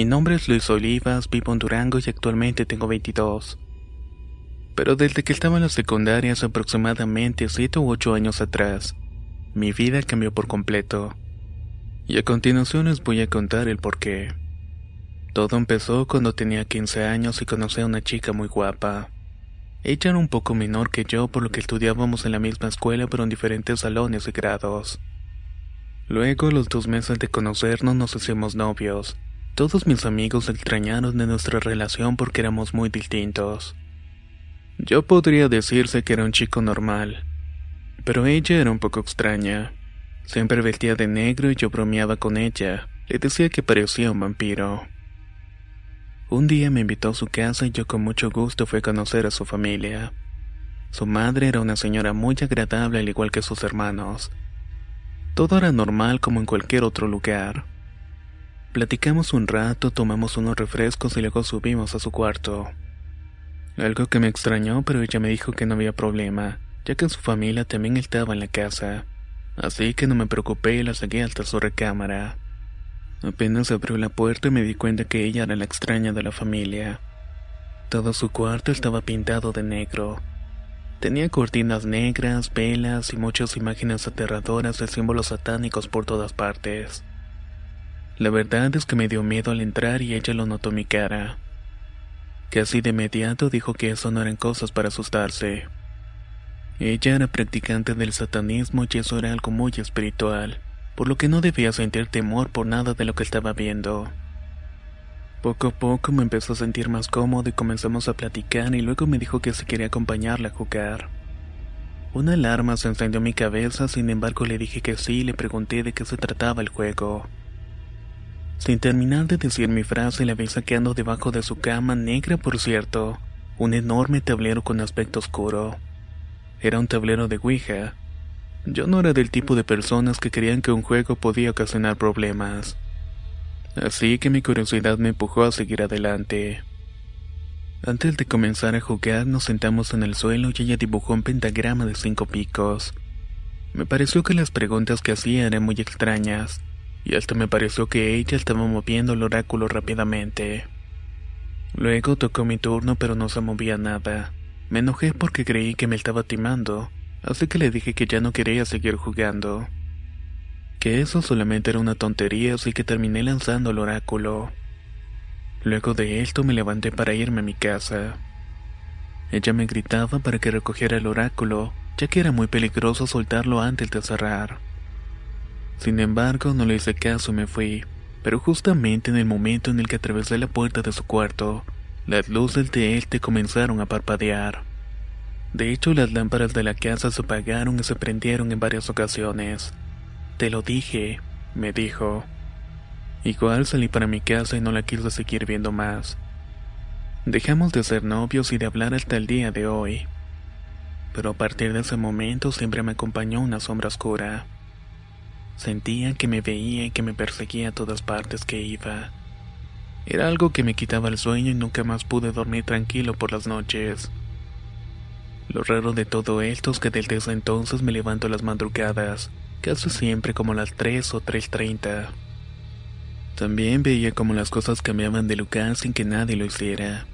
Mi nombre es Luis Olivas, vivo en Durango y actualmente tengo 22. Pero desde que estaba en la secundaria hace aproximadamente 7 u 8 años atrás, mi vida cambió por completo. Y a continuación les voy a contar el porqué. Todo empezó cuando tenía 15 años y conocí a una chica muy guapa. Ella era un poco menor que yo por lo que estudiábamos en la misma escuela pero en diferentes salones y grados. Luego, los dos meses de conocernos, nos hicimos novios. Todos mis amigos extrañaron de nuestra relación porque éramos muy distintos. Yo podría decirse que era un chico normal, pero ella era un poco extraña. Siempre vestía de negro y yo bromeaba con ella. Le decía que parecía un vampiro. Un día me invitó a su casa y yo con mucho gusto fui a conocer a su familia. Su madre era una señora muy agradable al igual que sus hermanos. Todo era normal como en cualquier otro lugar. Platicamos un rato, tomamos unos refrescos y luego subimos a su cuarto. Algo que me extrañó, pero ella me dijo que no había problema, ya que su familia también estaba en la casa. Así que no me preocupé y la seguí hasta su recámara. Apenas abrió la puerta y me di cuenta que ella era la extraña de la familia. Todo su cuarto estaba pintado de negro. Tenía cortinas negras, velas y muchas imágenes aterradoras de símbolos satánicos por todas partes. La verdad es que me dio miedo al entrar y ella lo notó mi cara. Casi de inmediato dijo que eso no eran cosas para asustarse. Ella era practicante del satanismo y eso era algo muy espiritual, por lo que no debía sentir temor por nada de lo que estaba viendo. Poco a poco me empezó a sentir más cómodo y comenzamos a platicar y luego me dijo que se quería acompañarla a jugar. Una alarma se encendió en mi cabeza, sin embargo le dije que sí y le pregunté de qué se trataba el juego. Sin terminar de decir mi frase, la vi saqueando debajo de su cama, negra por cierto, un enorme tablero con aspecto oscuro. Era un tablero de Ouija. Yo no era del tipo de personas que creían que un juego podía ocasionar problemas. Así que mi curiosidad me empujó a seguir adelante. Antes de comenzar a jugar nos sentamos en el suelo y ella dibujó un pentagrama de cinco picos. Me pareció que las preguntas que hacía eran muy extrañas y hasta me pareció que ella estaba moviendo el oráculo rápidamente. Luego tocó mi turno pero no se movía nada. Me enojé porque creí que me estaba timando, así que le dije que ya no quería seguir jugando. Que eso solamente era una tontería, así que terminé lanzando el oráculo. Luego de esto me levanté para irme a mi casa. Ella me gritaba para que recogiera el oráculo, ya que era muy peligroso soltarlo antes de cerrar. Sin embargo, no le hice caso y me fui, pero justamente en el momento en el que atravesé la puerta de su cuarto, las luces de él te comenzaron a parpadear. De hecho, las lámparas de la casa se apagaron y se prendieron en varias ocasiones. Te lo dije, me dijo. Igual salí para mi casa y no la quise seguir viendo más. Dejamos de ser novios y de hablar hasta el día de hoy. Pero a partir de ese momento siempre me acompañó una sombra oscura. Sentía que me veía y que me perseguía a todas partes que iba. Era algo que me quitaba el sueño y nunca más pude dormir tranquilo por las noches. Lo raro de todo esto es que desde ese entonces me levanto las madrugadas, casi siempre como las 3 o 3.30. También veía como las cosas cambiaban de lugar sin que nadie lo hiciera.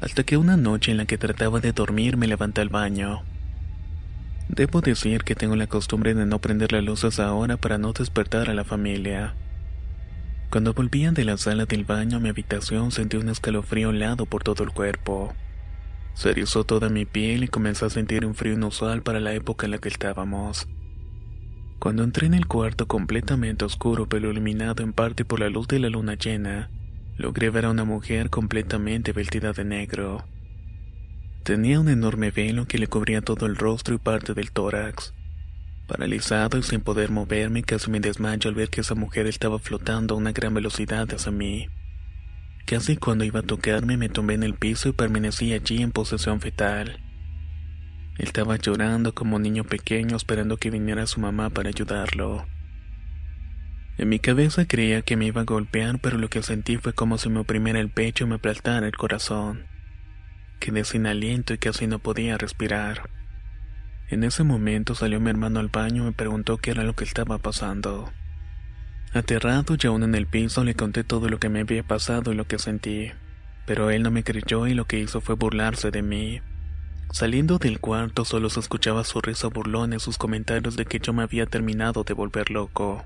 Hasta que una noche en la que trataba de dormir me levanté al baño. Debo decir que tengo la costumbre de no prender las luces ahora para no despertar a la familia. Cuando volvían de la sala del baño a mi habitación sentí un escalofrío helado por todo el cuerpo. Se erizó toda mi piel y comencé a sentir un frío inusual para la época en la que estábamos. Cuando entré en el cuarto completamente oscuro pero iluminado en parte por la luz de la luna llena, logré ver a una mujer completamente vestida de negro. Tenía un enorme velo que le cubría todo el rostro y parte del tórax. Paralizado y sin poder moverme, casi me desmayo al ver que esa mujer estaba flotando a una gran velocidad hacia mí. Casi cuando iba a tocarme me tumbé en el piso y permanecí allí en posesión fetal. Estaba llorando como niño pequeño esperando que viniera su mamá para ayudarlo. En mi cabeza creía que me iba a golpear, pero lo que sentí fue como si me oprimiera el pecho y me aplastara el corazón. Quedé sin aliento y casi no podía respirar. En ese momento salió mi hermano al baño y me preguntó qué era lo que estaba pasando. Aterrado y aún en el piso le conté todo lo que me había pasado y lo que sentí, pero él no me creyó y lo que hizo fue burlarse de mí. Saliendo del cuarto solo se escuchaba su risa burlona y sus comentarios de que yo me había terminado de volver loco.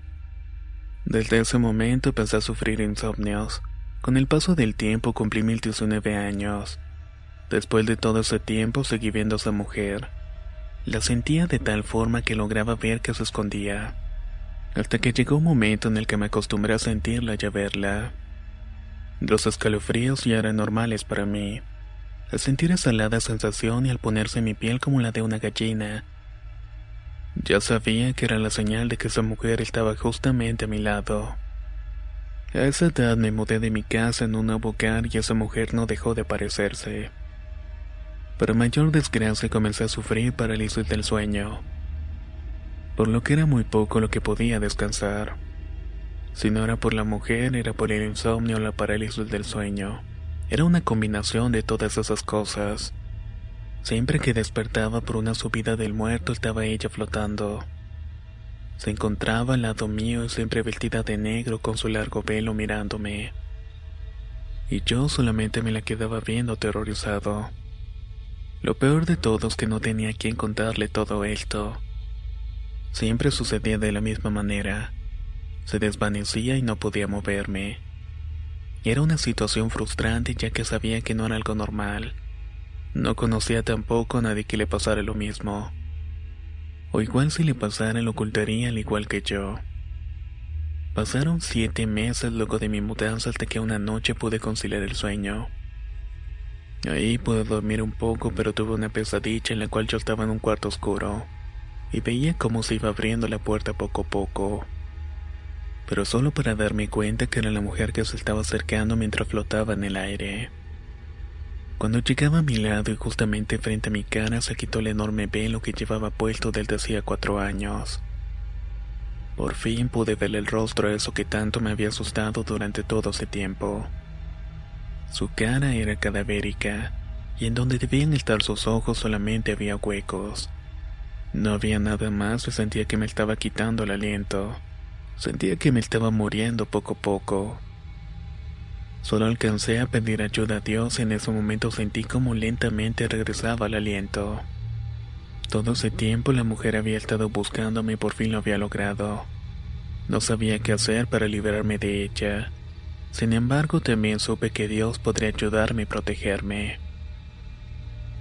Desde ese momento empecé a sufrir insomnios. Con el paso del tiempo cumplí mil diecinueve años. Después de todo ese tiempo seguí viendo a esa mujer. La sentía de tal forma que lograba ver que se escondía. Hasta que llegó un momento en el que me acostumbré a sentirla y a verla. Los escalofríos ya eran normales para mí. Al sentir esa helada sensación y al ponerse mi piel como la de una gallina. Ya sabía que era la señal de que esa mujer estaba justamente a mi lado. A esa edad me mudé de mi casa en un nuevo hogar y esa mujer no dejó de aparecerse. Para mayor desgracia comencé a sufrir parálisis del sueño, por lo que era muy poco lo que podía descansar. Si no era por la mujer, era por el insomnio o la parálisis del sueño. Era una combinación de todas esas cosas. Siempre que despertaba por una subida del muerto estaba ella flotando. Se encontraba al lado mío siempre vestida de negro con su largo velo mirándome. Y yo solamente me la quedaba viendo aterrorizado. Lo peor de todo es que no tenía quien contarle todo esto. Siempre sucedía de la misma manera. Se desvanecía y no podía moverme. Era una situación frustrante ya que sabía que no era algo normal. No conocía tampoco a nadie que le pasara lo mismo. O igual si le pasara lo ocultaría al igual que yo. Pasaron siete meses luego de mi mudanza hasta que una noche pude conciliar el sueño. Ahí pude dormir un poco, pero tuve una pesadilla en la cual yo estaba en un cuarto oscuro y veía cómo se iba abriendo la puerta poco a poco pero solo para darme cuenta que era la mujer que se estaba acercando mientras flotaba en el aire. Cuando llegaba a mi lado y justamente frente a mi cara se quitó el enorme velo que llevaba puesto desde hacía cuatro años. Por fin pude ver el rostro a eso que tanto me había asustado durante todo ese tiempo. Su cara era cadavérica, y en donde debían estar sus ojos solamente había huecos. No había nada más y sentía que me estaba quitando el aliento. Sentía que me estaba muriendo poco a poco. Solo alcancé a pedir ayuda a Dios y en ese momento sentí como lentamente regresaba el aliento. Todo ese tiempo la mujer había estado buscándome y por fin lo había logrado. No sabía qué hacer para liberarme de ella. Sin embargo, también supe que Dios podría ayudarme y protegerme.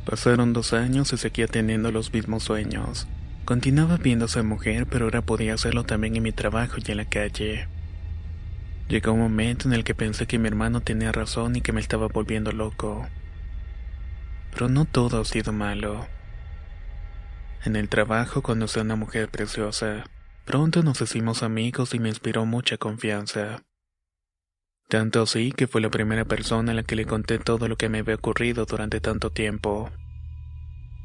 Pasaron dos años y seguía teniendo los mismos sueños. Continuaba viendo a esa mujer, pero ahora podía hacerlo también en mi trabajo y en la calle. Llegó un momento en el que pensé que mi hermano tenía razón y que me estaba volviendo loco. Pero no todo ha sido malo. En el trabajo conocí a una mujer preciosa. Pronto nos hicimos amigos y me inspiró mucha confianza. Tanto así que fue la primera persona a la que le conté todo lo que me había ocurrido durante tanto tiempo.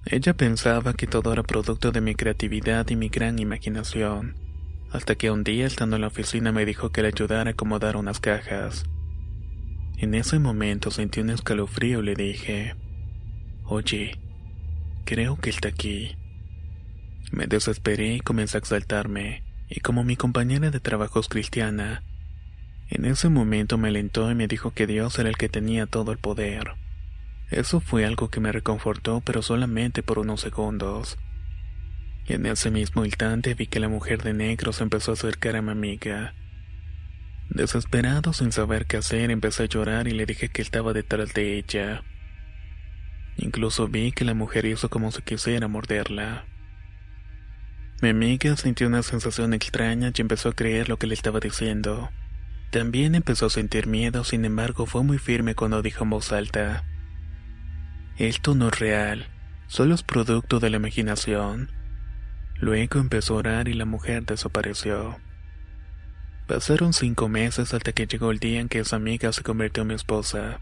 Ella pensaba que todo era producto de mi creatividad y mi gran imaginación, hasta que un día estando en la oficina me dijo que le ayudara a acomodar unas cajas. En ese momento sentí un escalofrío y le dije, Oye, creo que está aquí. Me desesperé y comencé a exaltarme, y como mi compañera de trabajo es cristiana, en ese momento me alentó y me dijo que Dios era el que tenía todo el poder. Eso fue algo que me reconfortó, pero solamente por unos segundos. Y en ese mismo instante vi que la mujer de negro se empezó a acercar a mi amiga. Desesperado, sin saber qué hacer, empecé a llorar y le dije que estaba detrás de ella. Incluso vi que la mujer hizo como si quisiera morderla. Mi amiga sintió una sensación extraña y empezó a creer lo que le estaba diciendo. También empezó a sentir miedo, sin embargo fue muy firme cuando dijo en voz alta. Esto no es real, solo es producto de la imaginación. Luego empezó a orar y la mujer desapareció. Pasaron cinco meses hasta que llegó el día en que esa amiga se convirtió en mi esposa.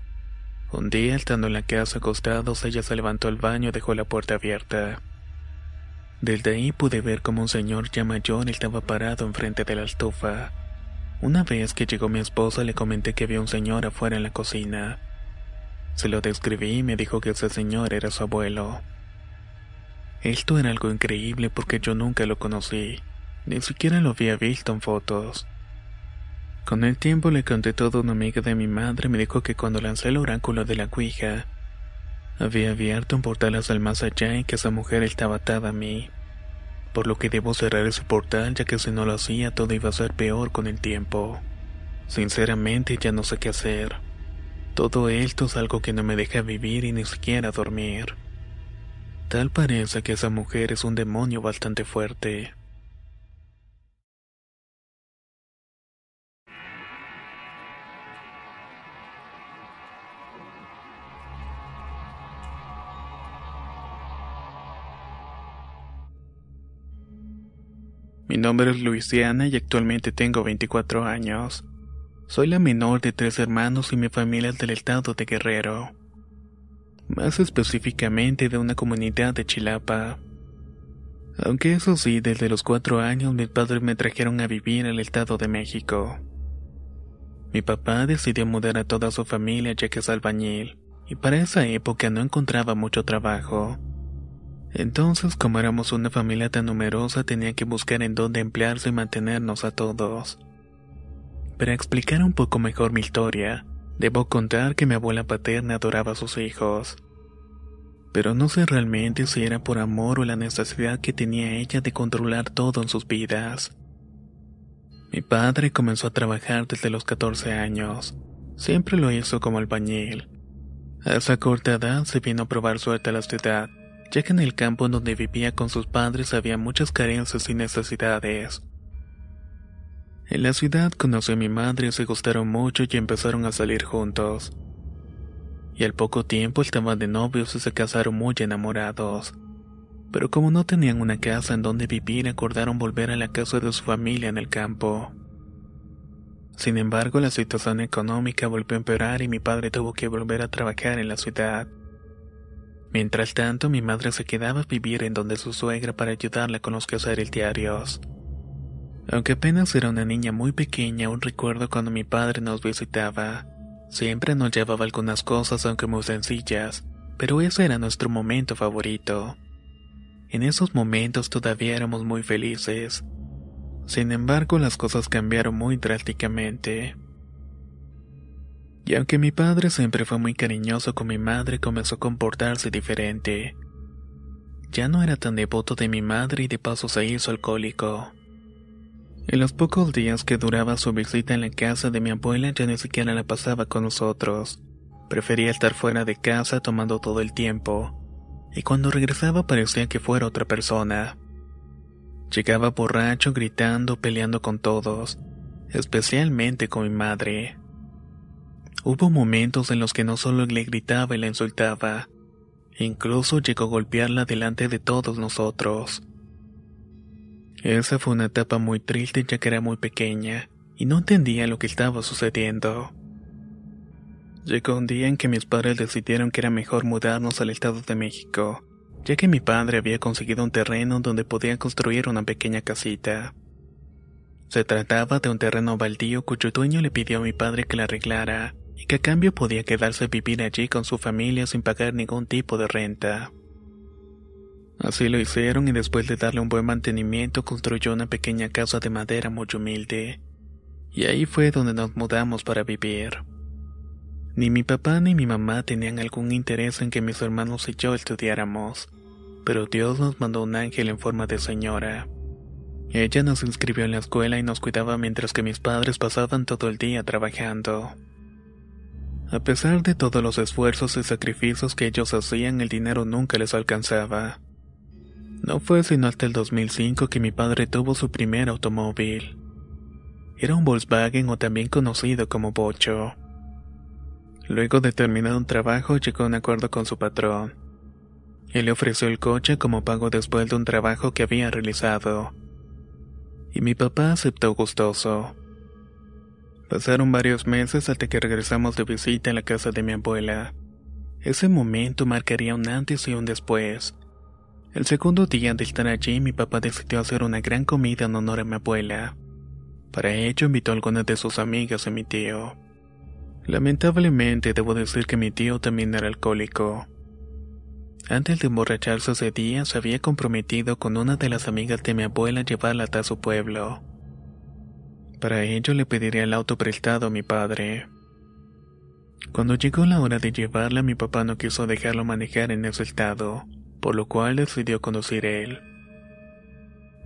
Un día, estando en la casa acostados, ella se levantó al baño y dejó la puerta abierta. Desde ahí pude ver como un señor ya mayor estaba parado enfrente de la estufa. Una vez que llegó mi esposa le comenté que había un señor afuera en la cocina. Se lo describí y me dijo que ese señor era su abuelo. Esto era algo increíble porque yo nunca lo conocí, ni siquiera lo había visto en fotos. Con el tiempo le conté todo a una amiga de mi madre y me dijo que cuando lancé el oráculo de la Ouija, había abierto un portal hacia el más allá y que esa mujer estaba atada a mí. Por lo que debo cerrar ese portal ya que si no lo hacía todo iba a ser peor con el tiempo. Sinceramente ya no sé qué hacer. Todo esto es algo que no me deja vivir y ni siquiera dormir. Tal parece que esa mujer es un demonio bastante fuerte. Mi nombre es Luisiana y actualmente tengo 24 años. Soy la menor de tres hermanos y mi familia es del estado de Guerrero. Más específicamente de una comunidad de Chilapa. Aunque eso sí, desde los cuatro años mis padres me trajeron a vivir al estado de México. Mi papá decidió mudar a toda su familia ya que es albañil, y para esa época no encontraba mucho trabajo. Entonces, como éramos una familia tan numerosa, tenía que buscar en dónde emplearse y mantenernos a todos. Para explicar un poco mejor mi historia, debo contar que mi abuela paterna adoraba a sus hijos. Pero no sé realmente si era por amor o la necesidad que tenía ella de controlar todo en sus vidas. Mi padre comenzó a trabajar desde los 14 años. Siempre lo hizo como albañil. A esa corta edad se vino a probar suerte a la ciudad ya que en el campo donde vivía con sus padres había muchas carencias y necesidades. En la ciudad conoció a mi madre, se gustaron mucho y empezaron a salir juntos. Y al poco tiempo estaban de novios y se casaron muy enamorados. Pero como no tenían una casa en donde vivir, acordaron volver a la casa de su familia en el campo. Sin embargo, la situación económica volvió a empeorar y mi padre tuvo que volver a trabajar en la ciudad. Mientras tanto, mi madre se quedaba a vivir en donde su suegra para ayudarla con los quehaceres diarios. Aunque apenas era una niña muy pequeña, aún recuerdo cuando mi padre nos visitaba. Siempre nos llevaba algunas cosas, aunque muy sencillas, pero ese era nuestro momento favorito. En esos momentos todavía éramos muy felices. Sin embargo, las cosas cambiaron muy drásticamente. Y aunque mi padre siempre fue muy cariñoso con mi madre, comenzó a comportarse diferente. Ya no era tan devoto de mi madre y de paso se hizo alcohólico. En los pocos días que duraba su visita en la casa de mi abuela ya ni siquiera la pasaba con nosotros. Prefería estar fuera de casa tomando todo el tiempo. Y cuando regresaba parecía que fuera otra persona. Llegaba borracho, gritando, peleando con todos, especialmente con mi madre. Hubo momentos en los que no solo le gritaba y la insultaba, incluso llegó a golpearla delante de todos nosotros. Esa fue una etapa muy triste ya que era muy pequeña y no entendía lo que estaba sucediendo. Llegó un día en que mis padres decidieron que era mejor mudarnos al Estado de México, ya que mi padre había conseguido un terreno donde podía construir una pequeña casita. Se trataba de un terreno baldío cuyo dueño le pidió a mi padre que la arreglara, y que a cambio podía quedarse a vivir allí con su familia sin pagar ningún tipo de renta. Así lo hicieron y después de darle un buen mantenimiento construyó una pequeña casa de madera muy humilde. Y ahí fue donde nos mudamos para vivir. Ni mi papá ni mi mamá tenían algún interés en que mis hermanos y yo estudiáramos, pero Dios nos mandó un ángel en forma de señora. Ella nos inscribió en la escuela y nos cuidaba mientras que mis padres pasaban todo el día trabajando. A pesar de todos los esfuerzos y sacrificios que ellos hacían, el dinero nunca les alcanzaba. No fue sino hasta el 2005 que mi padre tuvo su primer automóvil. Era un Volkswagen o también conocido como Bocho. Luego de terminar un trabajo llegó a un acuerdo con su patrón. Él le ofreció el coche como pago después de un trabajo que había realizado. Y mi papá aceptó gustoso. Pasaron varios meses hasta que regresamos de visita a la casa de mi abuela. Ese momento marcaría un antes y un después. El segundo día de estar allí, mi papá decidió hacer una gran comida en honor a mi abuela. Para ello invitó a algunas de sus amigas y mi tío. Lamentablemente debo decir que mi tío también era alcohólico. Antes de emborracharse ese día se había comprometido con una de las amigas de mi abuela a llevarla hasta su pueblo. Para ello le pediría el auto prestado a mi padre. Cuando llegó la hora de llevarla mi papá no quiso dejarlo manejar en ese estado, por lo cual decidió conducir él.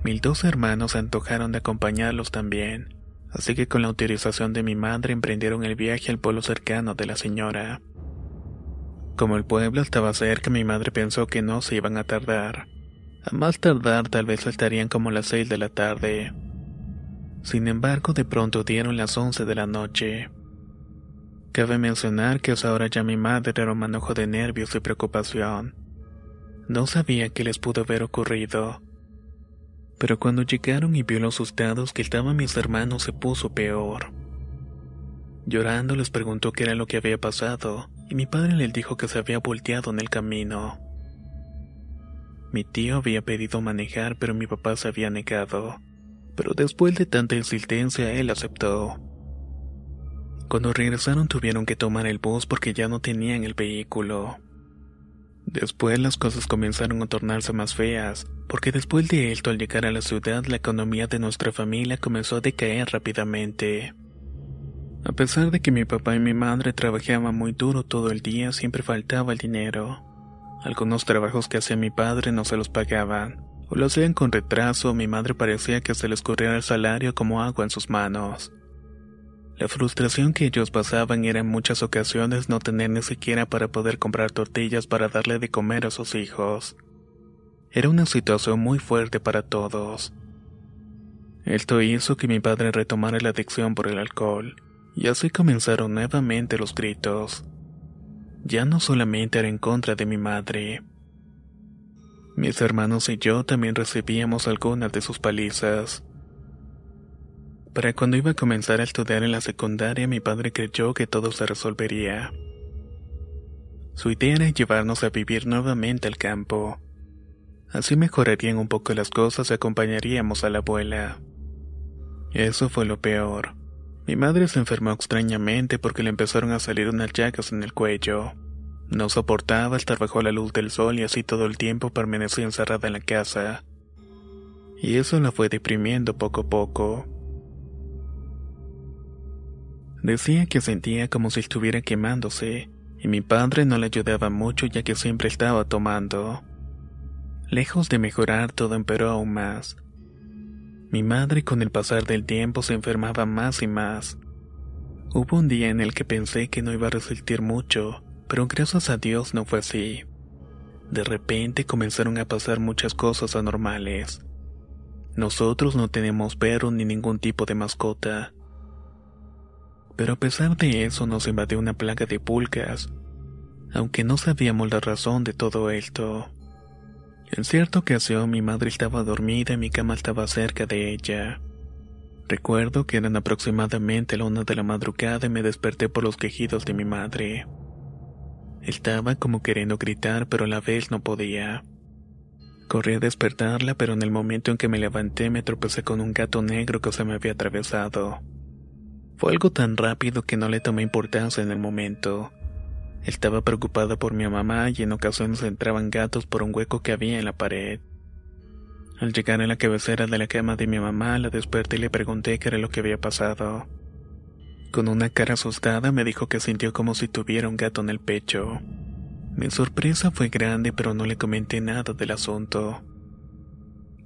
Mis dos hermanos se antojaron de acompañarlos también, así que con la autorización de mi madre emprendieron el viaje al pueblo cercano de la señora. Como el pueblo estaba cerca, mi madre pensó que no se iban a tardar. A más tardar tal vez estarían como las seis de la tarde. Sin embargo, de pronto dieron las once de la noche. Cabe mencionar que hasta ahora ya mi madre era un manojo de nervios y preocupación. No sabía qué les pudo haber ocurrido pero cuando llegaron y vio los asustados que estaban mis hermanos se puso peor. Llorando les preguntó qué era lo que había pasado, y mi padre le dijo que se había volteado en el camino. Mi tío había pedido manejar, pero mi papá se había negado. Pero después de tanta insistencia, él aceptó. Cuando regresaron tuvieron que tomar el bus porque ya no tenían el vehículo. Después las cosas comenzaron a tornarse más feas, porque después de esto al llegar a la ciudad la economía de nuestra familia comenzó a decaer rápidamente. A pesar de que mi papá y mi madre trabajaban muy duro todo el día, siempre faltaba el dinero. Algunos trabajos que hacía mi padre no se los pagaban, o lo hacían con retraso, mi madre parecía que se les corría el salario como agua en sus manos. La frustración que ellos pasaban era en muchas ocasiones no tener ni siquiera para poder comprar tortillas para darle de comer a sus hijos. Era una situación muy fuerte para todos. Esto hizo que mi padre retomara la adicción por el alcohol, y así comenzaron nuevamente los gritos. Ya no solamente era en contra de mi madre. Mis hermanos y yo también recibíamos algunas de sus palizas. Para cuando iba a comenzar a estudiar en la secundaria, mi padre creyó que todo se resolvería. Su idea era llevarnos a vivir nuevamente al campo. Así mejorarían un poco las cosas y acompañaríamos a la abuela. Eso fue lo peor. Mi madre se enfermó extrañamente porque le empezaron a salir unas llagas en el cuello. No soportaba estar bajo la luz del sol y así todo el tiempo permanecía encerrada en la casa. Y eso la fue deprimiendo poco a poco. Decía que sentía como si estuviera quemándose, y mi padre no le ayudaba mucho ya que siempre estaba tomando. Lejos de mejorar, todo empeoró aún más. Mi madre con el pasar del tiempo se enfermaba más y más. Hubo un día en el que pensé que no iba a resistir mucho, pero gracias a Dios no fue así. De repente comenzaron a pasar muchas cosas anormales. Nosotros no tenemos perro ni ningún tipo de mascota pero a pesar de eso nos invadió una plaga de pulgas, aunque no sabíamos la razón de todo esto. En cierta ocasión mi madre estaba dormida y mi cama estaba cerca de ella. Recuerdo que eran aproximadamente la una de la madrugada y me desperté por los quejidos de mi madre. Estaba como queriendo gritar, pero a la vez no podía. Corrí a despertarla, pero en el momento en que me levanté me tropecé con un gato negro que se me había atravesado. Fue algo tan rápido que no le tomé importancia en el momento. Estaba preocupada por mi mamá y en ocasiones entraban gatos por un hueco que había en la pared. Al llegar a la cabecera de la cama de mi mamá, la desperté y le pregunté qué era lo que había pasado. Con una cara asustada me dijo que sintió como si tuviera un gato en el pecho. Mi sorpresa fue grande pero no le comenté nada del asunto.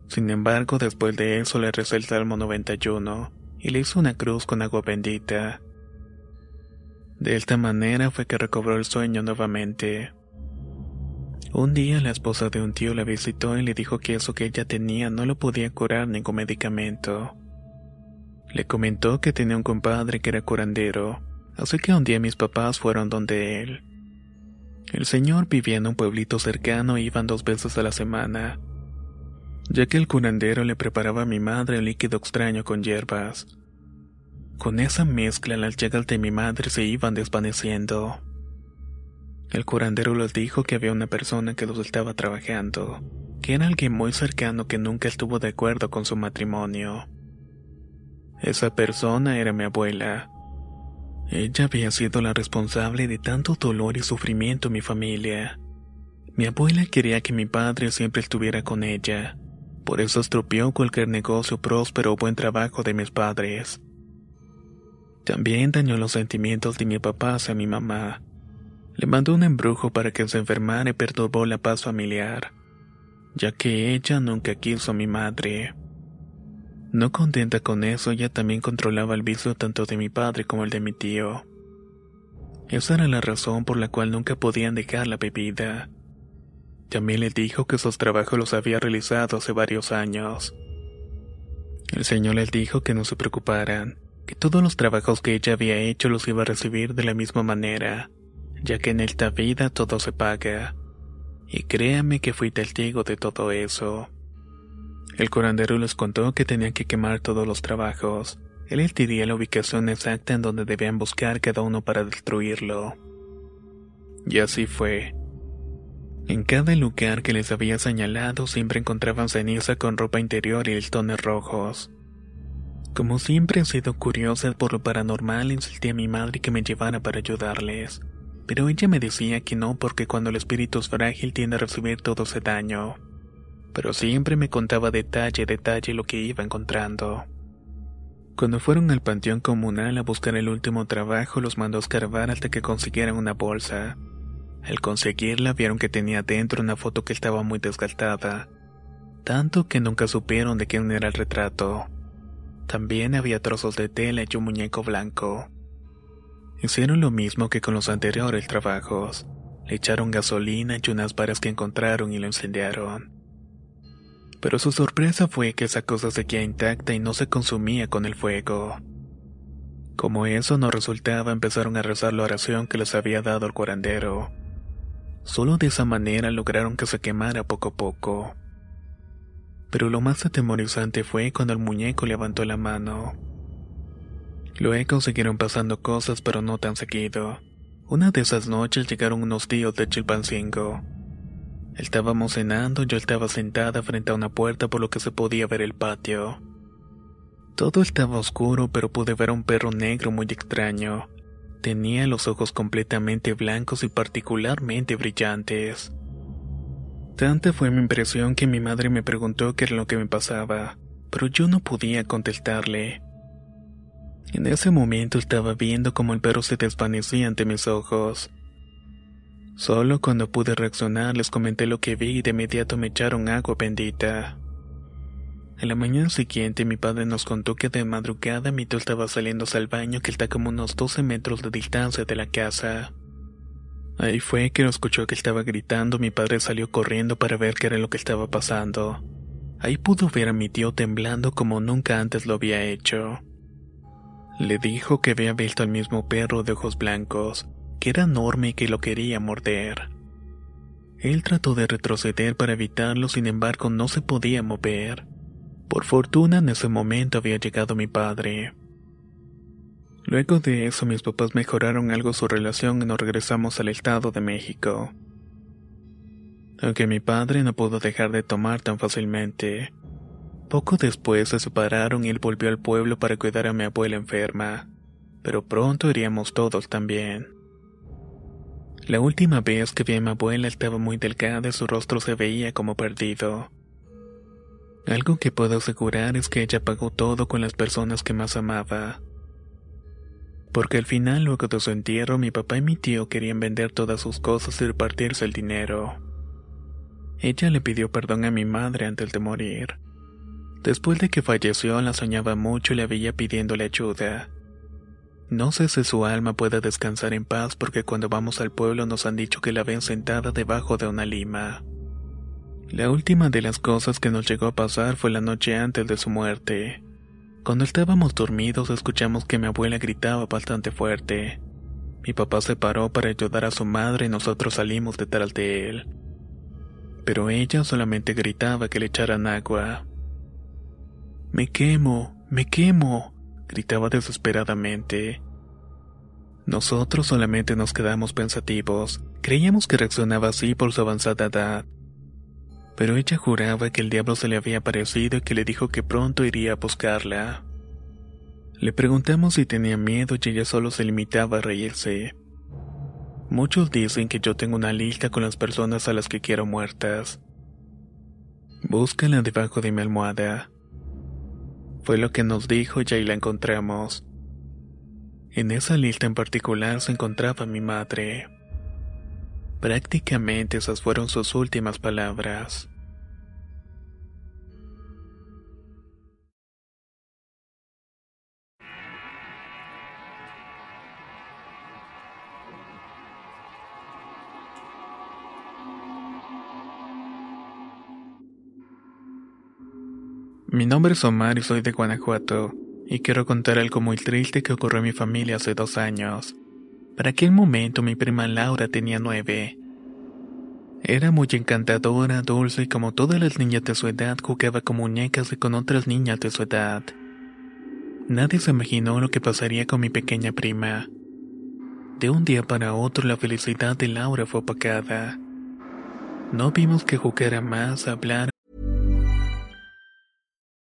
Sin embargo, después de eso le recé el Salmo 91 y le hizo una cruz con agua bendita. De esta manera fue que recobró el sueño nuevamente. Un día la esposa de un tío la visitó y le dijo que eso que ella tenía no lo podía curar ningún medicamento. Le comentó que tenía un compadre que era curandero, así que un día mis papás fueron donde él. El señor vivía en un pueblito cercano e iban dos veces a la semana, ya que el curandero le preparaba a mi madre un líquido extraño con hierbas. Con esa mezcla las llagas de mi madre se iban desvaneciendo. El curandero les dijo que había una persona que los estaba trabajando, que era alguien muy cercano que nunca estuvo de acuerdo con su matrimonio. Esa persona era mi abuela. Ella había sido la responsable de tanto dolor y sufrimiento en mi familia. Mi abuela quería que mi padre siempre estuviera con ella, por eso estropeó cualquier negocio próspero o buen trabajo de mis padres. También dañó los sentimientos de mi papá hacia mi mamá le mandó un embrujo para que se enfermara y perturbó la paz familiar, ya que ella nunca quiso a mi madre. No contenta con eso, ella también controlaba el vicio tanto de mi padre como el de mi tío. Esa era la razón por la cual nunca podían dejar la bebida. También le dijo que esos trabajos los había realizado hace varios años. El señor les dijo que no se preocuparan, que todos los trabajos que ella había hecho los iba a recibir de la misma manera ya que en esta vida todo se paga. Y créame que fui testigo de todo eso. El curandero les contó que tenían que quemar todos los trabajos. Él les diría la ubicación exacta en donde debían buscar cada uno para destruirlo. Y así fue. En cada lugar que les había señalado siempre encontraban ceniza con ropa interior y listones rojos. Como siempre he sido curiosa por lo paranormal, insistí a mi madre que me llevara para ayudarles pero ella me decía que no porque cuando el espíritu es frágil tiende a recibir todo ese daño. Pero siempre me contaba detalle a detalle lo que iba encontrando. Cuando fueron al panteón comunal a buscar el último trabajo, los mandó a escarbar hasta que consiguieran una bolsa. Al conseguirla vieron que tenía dentro una foto que estaba muy desgastada, tanto que nunca supieron de quién era el retrato. También había trozos de tela y un muñeco blanco. Hicieron lo mismo que con los anteriores trabajos. Le echaron gasolina y unas varas que encontraron y lo incendiaron. Pero su sorpresa fue que esa cosa seguía intacta y no se consumía con el fuego. Como eso no resultaba, empezaron a rezar la oración que les había dado el curandero. Solo de esa manera lograron que se quemara poco a poco. Pero lo más atemorizante fue cuando el muñeco levantó la mano. Luego siguieron pasando cosas, pero no tan seguido. Una de esas noches llegaron unos tíos de Chilpancingo. Estábamos cenando, yo estaba sentada frente a una puerta por lo que se podía ver el patio. Todo estaba oscuro, pero pude ver a un perro negro muy extraño. Tenía los ojos completamente blancos y particularmente brillantes. Tanta fue mi impresión que mi madre me preguntó qué era lo que me pasaba, pero yo no podía contestarle. En ese momento estaba viendo cómo el perro se desvanecía ante mis ojos. Solo cuando pude reaccionar les comenté lo que vi y de inmediato me echaron agua bendita. En la mañana siguiente mi padre nos contó que de madrugada mi tío estaba saliendo al baño que está como unos 12 metros de distancia de la casa. Ahí fue que lo escuchó que estaba gritando, mi padre salió corriendo para ver qué era lo que estaba pasando. Ahí pudo ver a mi tío temblando como nunca antes lo había hecho. Le dijo que había visto al mismo perro de ojos blancos, era enorme y que lo quería morder. Él trató de retroceder para evitarlo, sin embargo no se podía mover. Por fortuna en ese momento había llegado mi padre. Luego de eso mis papás mejoraron algo su relación y nos regresamos al Estado de México. Aunque mi padre no pudo dejar de tomar tan fácilmente, poco después se separaron y él volvió al pueblo para cuidar a mi abuela enferma, pero pronto iríamos todos también. La última vez que vi a mi abuela estaba muy delgada y su rostro se veía como perdido. Algo que puedo asegurar es que ella pagó todo con las personas que más amaba. Porque al final, luego de su entierro, mi papá y mi tío querían vender todas sus cosas y repartirse el dinero. Ella le pidió perdón a mi madre antes de morir. Después de que falleció, la soñaba mucho y le veía pidiéndole ayuda. No sé si su alma pueda descansar en paz porque cuando vamos al pueblo nos han dicho que la ven sentada debajo de una lima. La última de las cosas que nos llegó a pasar fue la noche antes de su muerte. Cuando estábamos dormidos escuchamos que mi abuela gritaba bastante fuerte. Mi papá se paró para ayudar a su madre y nosotros salimos detrás de él. Pero ella solamente gritaba que le echaran agua. Me quemo, me quemo, gritaba desesperadamente. Nosotros solamente nos quedamos pensativos, creíamos que reaccionaba así por su avanzada edad. Pero ella juraba que el diablo se le había aparecido y que le dijo que pronto iría a buscarla. Le preguntamos si tenía miedo y ella solo se limitaba a reírse. Muchos dicen que yo tengo una lista con las personas a las que quiero muertas. Búscala debajo de mi almohada. Fue lo que nos dijo y ahí la encontramos. En esa lista en particular se encontraba mi madre. Prácticamente esas fueron sus últimas palabras. Mi nombre es Omar y soy de Guanajuato, y quiero contar algo muy triste que ocurrió en mi familia hace dos años. Para aquel momento mi prima Laura tenía nueve. Era muy encantadora, dulce y como todas las niñas de su edad jugaba con muñecas y con otras niñas de su edad. Nadie se imaginó lo que pasaría con mi pequeña prima. De un día para otro la felicidad de Laura fue opacada. No vimos que jugara más, hablar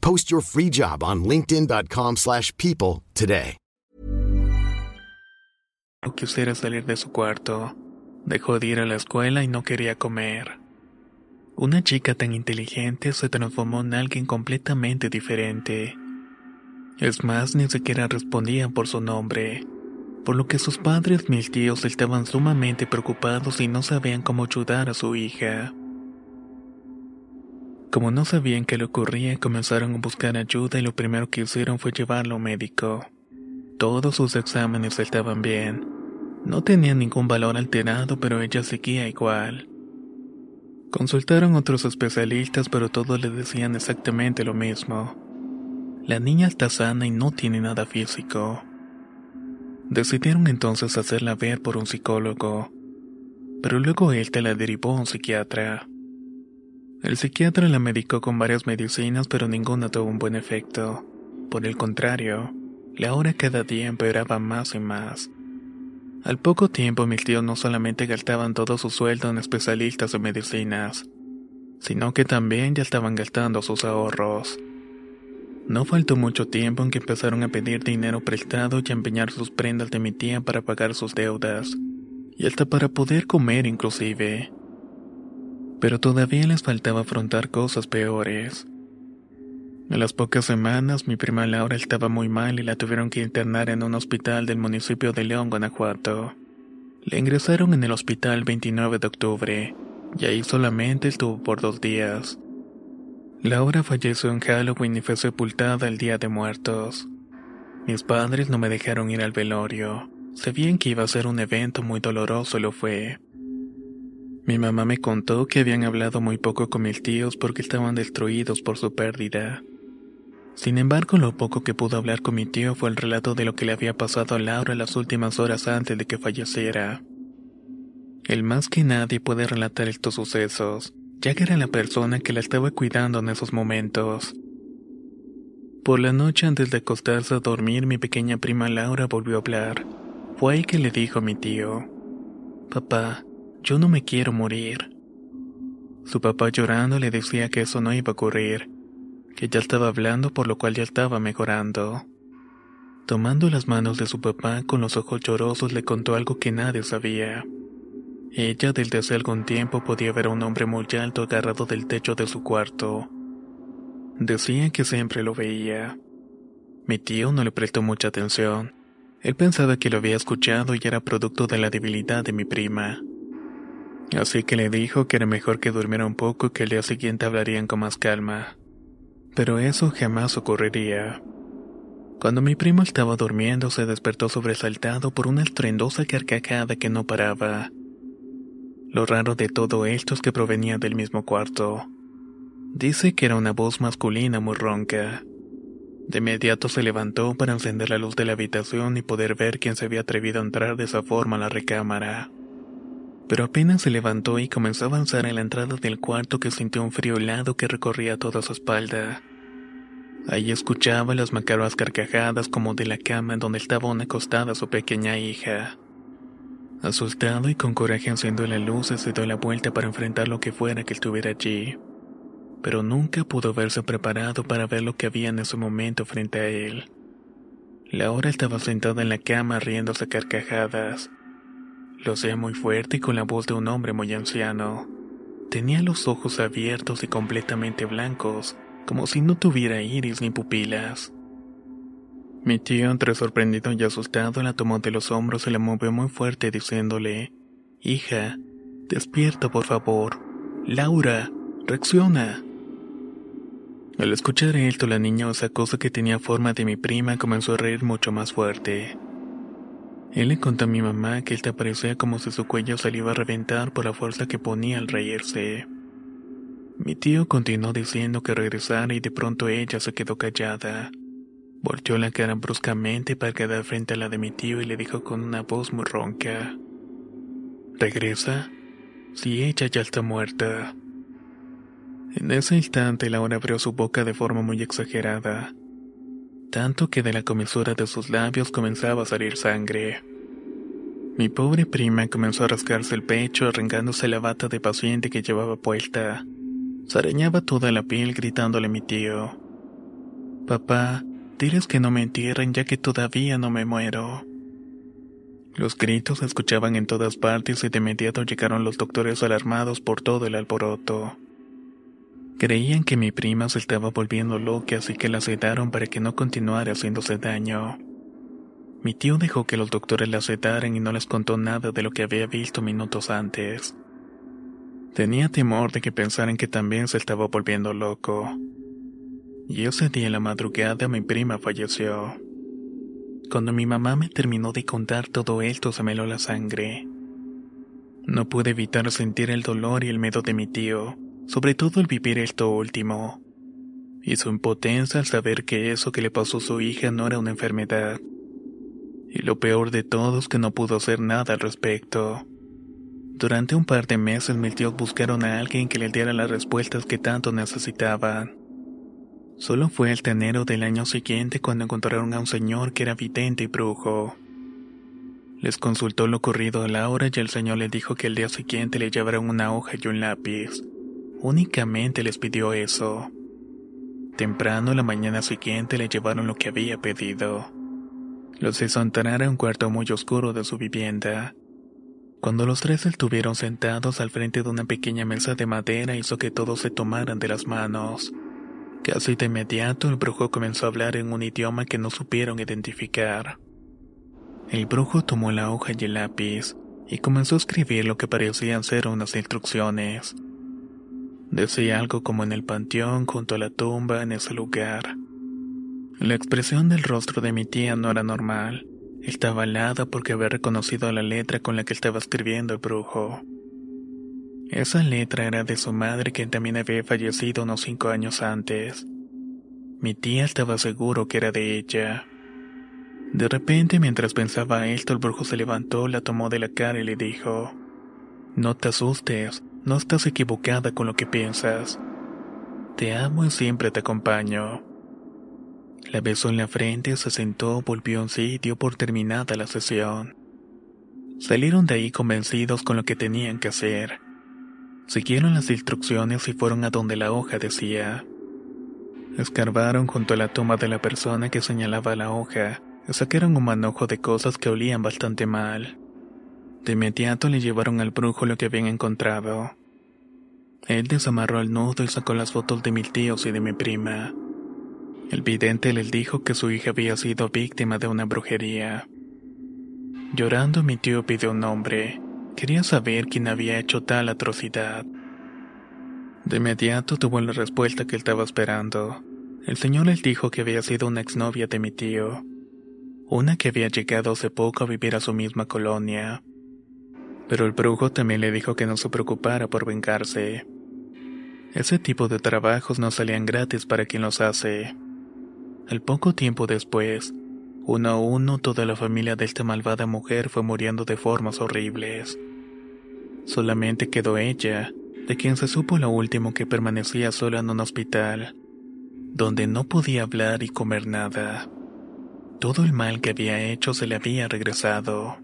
Post your free job on linkedin.com slash people today. No quisiera salir de su cuarto. Dejó de ir a la escuela y no quería comer. Una chica tan inteligente se transformó en alguien completamente diferente. Es más, ni siquiera respondía por su nombre, por lo que sus padres, mis tíos, estaban sumamente preocupados y no sabían cómo ayudar a su hija. Como no sabían qué le ocurría, comenzaron a buscar ayuda y lo primero que hicieron fue llevarlo a un médico. Todos sus exámenes estaban bien. No tenía ningún valor alterado, pero ella seguía igual. Consultaron otros especialistas, pero todos le decían exactamente lo mismo. La niña está sana y no tiene nada físico. Decidieron entonces hacerla ver por un psicólogo, pero luego él te la derivó a un psiquiatra. El psiquiatra la medicó con varias medicinas, pero ninguna tuvo un buen efecto. Por el contrario, la hora cada día empeoraba más y más. Al poco tiempo mis tíos no solamente gastaban todo su sueldo en especialistas de medicinas, sino que también ya estaban gastando sus ahorros. No faltó mucho tiempo en que empezaron a pedir dinero prestado y a empeñar sus prendas de mi tía para pagar sus deudas, y hasta para poder comer inclusive pero todavía les faltaba afrontar cosas peores. A las pocas semanas mi prima Laura estaba muy mal y la tuvieron que internar en un hospital del municipio de León, Guanajuato. Le ingresaron en el hospital 29 de octubre, y ahí solamente estuvo por dos días. Laura falleció en Halloween y fue sepultada el Día de Muertos. Mis padres no me dejaron ir al velorio. Sabían que iba a ser un evento muy doloroso lo fue. Mi mamá me contó que habían hablado muy poco con mis tíos porque estaban destruidos por su pérdida. Sin embargo, lo poco que pudo hablar con mi tío fue el relato de lo que le había pasado a Laura las últimas horas antes de que falleciera. El más que nadie puede relatar estos sucesos, ya que era la persona que la estaba cuidando en esos momentos. Por la noche antes de acostarse a dormir, mi pequeña prima Laura volvió a hablar. Fue ahí que le dijo a mi tío, Papá, yo no me quiero morir. Su papá llorando le decía que eso no iba a ocurrir, que ya estaba hablando por lo cual ya estaba mejorando. Tomando las manos de su papá con los ojos llorosos le contó algo que nadie sabía. Ella desde hace algún tiempo podía ver a un hombre muy alto agarrado del techo de su cuarto. Decía que siempre lo veía. Mi tío no le prestó mucha atención. Él pensaba que lo había escuchado y era producto de la debilidad de mi prima. Así que le dijo que era mejor que durmiera un poco y que el día siguiente hablarían con más calma. Pero eso jamás ocurriría. Cuando mi primo estaba durmiendo se despertó sobresaltado por una estruendosa carcajada que no paraba. Lo raro de todo esto es que provenía del mismo cuarto. Dice que era una voz masculina muy ronca. De inmediato se levantó para encender la luz de la habitación y poder ver quién se había atrevido a entrar de esa forma a la recámara. Pero apenas se levantó y comenzó a avanzar en la entrada del cuarto que sintió un frío helado que recorría toda su espalda. Ahí escuchaba las macabras carcajadas como de la cama donde estaba una acostada su pequeña hija. Asustado y con coraje encendió la luz se dio la vuelta para enfrentar lo que fuera que estuviera allí. Pero nunca pudo verse preparado para ver lo que había en ese momento frente a él. Laura estaba sentada en la cama riéndose carcajadas. Lo hacía muy fuerte y con la voz de un hombre muy anciano. Tenía los ojos abiertos y completamente blancos, como si no tuviera iris ni pupilas. Mi tío, entre sorprendido y asustado, la tomó de los hombros y la movió muy fuerte diciéndole, Hija, despierta por favor. Laura, reacciona. Al escuchar esto, la niña, esa cosa que tenía forma de mi prima, comenzó a reír mucho más fuerte. Él le contó a mi mamá que él te parecía como si su cuello se le iba a reventar por la fuerza que ponía al reírse. Mi tío continuó diciendo que regresara y de pronto ella se quedó callada. Volteó la cara bruscamente para quedar frente a la de mi tío y le dijo con una voz muy ronca. ¿Regresa? Si ella ya está muerta. En ese instante Laura abrió su boca de forma muy exagerada, tanto que de la comisura de sus labios comenzaba a salir sangre. Mi pobre prima comenzó a rascarse el pecho arrancándose la bata de paciente que llevaba puesta. Se arañaba toda la piel gritándole a mi tío. Papá, Diles que no me entierren ya que todavía no me muero. Los gritos se escuchaban en todas partes y de inmediato llegaron los doctores alarmados por todo el alboroto. Creían que mi prima se estaba volviendo loca así que la sedaron para que no continuara haciéndose daño. Mi tío dejó que los doctores la sedaran y no les contó nada de lo que había visto minutos antes. Tenía temor de que pensaran que también se estaba volviendo loco. Y ese día en la madrugada mi prima falleció. Cuando mi mamá me terminó de contar todo esto se me heló la sangre. No pude evitar sentir el dolor y el miedo de mi tío, sobre todo el vivir esto último. Y su impotencia al saber que eso que le pasó a su hija no era una enfermedad. Y lo peor de todo es que no pudo hacer nada al respecto. Durante un par de meses mis tíos buscaron a alguien que les diera las respuestas que tanto necesitaban. Solo fue el enero del año siguiente cuando encontraron a un señor que era vidente y brujo. Les consultó lo ocurrido a Laura y el señor le dijo que el día siguiente le llevaron una hoja y un lápiz. Únicamente les pidió eso. Temprano la mañana siguiente le llevaron lo que había pedido. Los hizo entrar a un cuarto muy oscuro de su vivienda. Cuando los tres estuvieron sentados al frente de una pequeña mesa de madera hizo que todos se tomaran de las manos. Casi de inmediato el brujo comenzó a hablar en un idioma que no supieron identificar. El brujo tomó la hoja y el lápiz, y comenzó a escribir lo que parecían ser unas instrucciones. Decía algo como en el panteón, junto a la tumba, en ese lugar. La expresión del rostro de mi tía no era normal. Estaba helada porque había reconocido la letra con la que estaba escribiendo el brujo. Esa letra era de su madre quien también había fallecido unos cinco años antes. Mi tía estaba seguro que era de ella. De repente, mientras pensaba esto, el brujo se levantó, la tomó de la cara y le dijo, No te asustes, no estás equivocada con lo que piensas. Te amo y siempre te acompaño. La besó en la frente, se sentó, volvió en sí y dio por terminada la sesión. Salieron de ahí convencidos con lo que tenían que hacer. Siguieron las instrucciones y fueron a donde la hoja decía. Escarbaron junto a la tumba de la persona que señalaba la hoja y sacaron un manojo de cosas que olían bastante mal. De inmediato le llevaron al brujo lo que habían encontrado. Él desamarró el nudo y sacó las fotos de mis tíos y de mi prima. El vidente les dijo que su hija había sido víctima de una brujería. Llorando mi tío pidió un nombre. Quería saber quién había hecho tal atrocidad. De inmediato tuvo la respuesta que él estaba esperando. El señor les dijo que había sido una exnovia de mi tío, una que había llegado hace poco a vivir a su misma colonia. Pero el brujo también le dijo que no se preocupara por vengarse. Ese tipo de trabajos no salían gratis para quien los hace. Al poco tiempo después, uno a uno toda la familia de esta malvada mujer fue muriendo de formas horribles. Solamente quedó ella, de quien se supo lo último que permanecía sola en un hospital, donde no podía hablar y comer nada. Todo el mal que había hecho se le había regresado.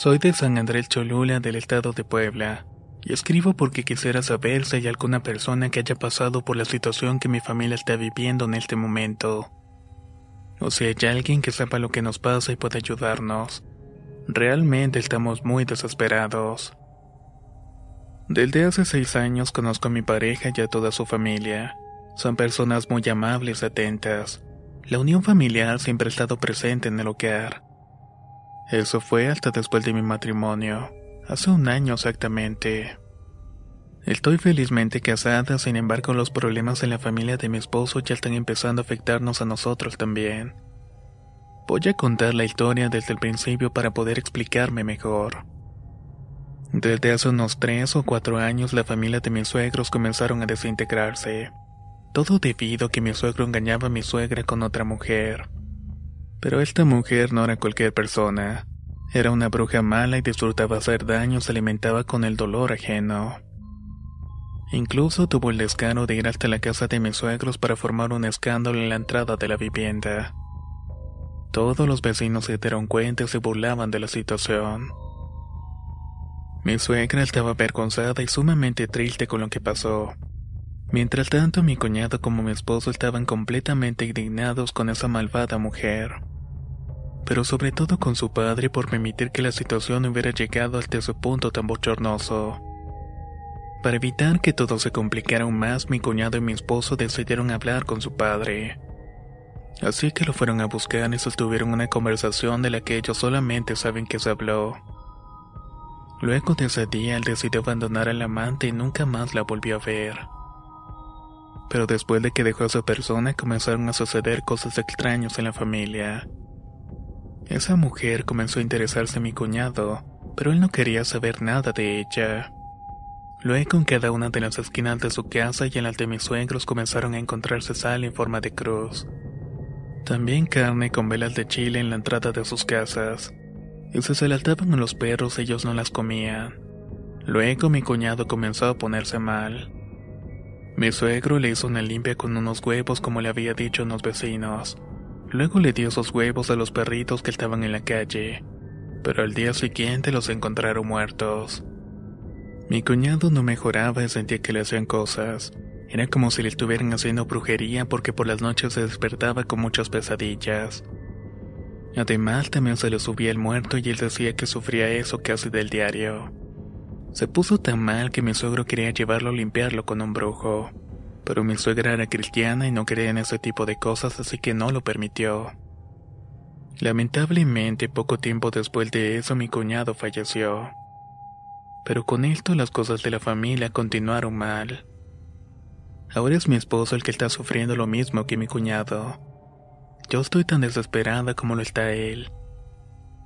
Soy de San Andrés Cholula del estado de Puebla, y escribo porque quisiera saber si hay alguna persona que haya pasado por la situación que mi familia está viviendo en este momento. O si hay alguien que sepa lo que nos pasa y pueda ayudarnos. Realmente estamos muy desesperados. Desde hace seis años conozco a mi pareja y a toda su familia. Son personas muy amables y atentas. La unión familiar siempre ha estado presente en el hogar. Eso fue hasta después de mi matrimonio, hace un año exactamente. Estoy felizmente casada, sin embargo los problemas en la familia de mi esposo ya están empezando a afectarnos a nosotros también. Voy a contar la historia desde el principio para poder explicarme mejor. Desde hace unos tres o cuatro años la familia de mis suegros comenzaron a desintegrarse. Todo debido a que mi suegro engañaba a mi suegra con otra mujer. Pero esta mujer no era cualquier persona. Era una bruja mala y disfrutaba hacer daño, se alimentaba con el dolor ajeno. Incluso tuvo el descaro de ir hasta la casa de mis suegros para formar un escándalo en la entrada de la vivienda. Todos los vecinos se dieron cuenta y se burlaban de la situación. Mi suegra estaba avergonzada y sumamente triste con lo que pasó. Mientras tanto, mi cuñado como mi esposo estaban completamente indignados con esa malvada mujer pero sobre todo con su padre por permitir que la situación hubiera llegado hasta ese punto tan bochornoso. Para evitar que todo se complicara aún más, mi cuñado y mi esposo decidieron hablar con su padre. Así que lo fueron a buscar y sostuvieron una conversación de la que ellos solamente saben que se habló. Luego de ese día, él decidió abandonar al amante y nunca más la volvió a ver. Pero después de que dejó a esa persona, comenzaron a suceder cosas extrañas en la familia. Esa mujer comenzó a interesarse en mi cuñado, pero él no quería saber nada de ella. Luego en cada una de las esquinas de su casa y en las de mis suegros comenzaron a encontrarse sal en forma de cruz. También carne con velas de chile en la entrada de sus casas. Y si se las daban a los perros ellos no las comían. Luego mi cuñado comenzó a ponerse mal. Mi suegro le hizo una limpia con unos huevos como le había dicho a unos vecinos. Luego le dio esos huevos a los perritos que estaban en la calle, pero al día siguiente los encontraron muertos. Mi cuñado no mejoraba y sentía que le hacían cosas. Era como si le estuvieran haciendo brujería porque por las noches se despertaba con muchas pesadillas. Además, también se le subía el muerto y él decía que sufría eso casi del diario. Se puso tan mal que mi suegro quería llevarlo a limpiarlo con un brujo, pero mi suegra era cristiana y no creía en ese tipo de cosas, así que no lo permitió. Lamentablemente, poco tiempo después de eso, mi cuñado falleció. Pero con esto las cosas de la familia continuaron mal. Ahora es mi esposo el que está sufriendo lo mismo que mi cuñado. Yo estoy tan desesperada como lo está él.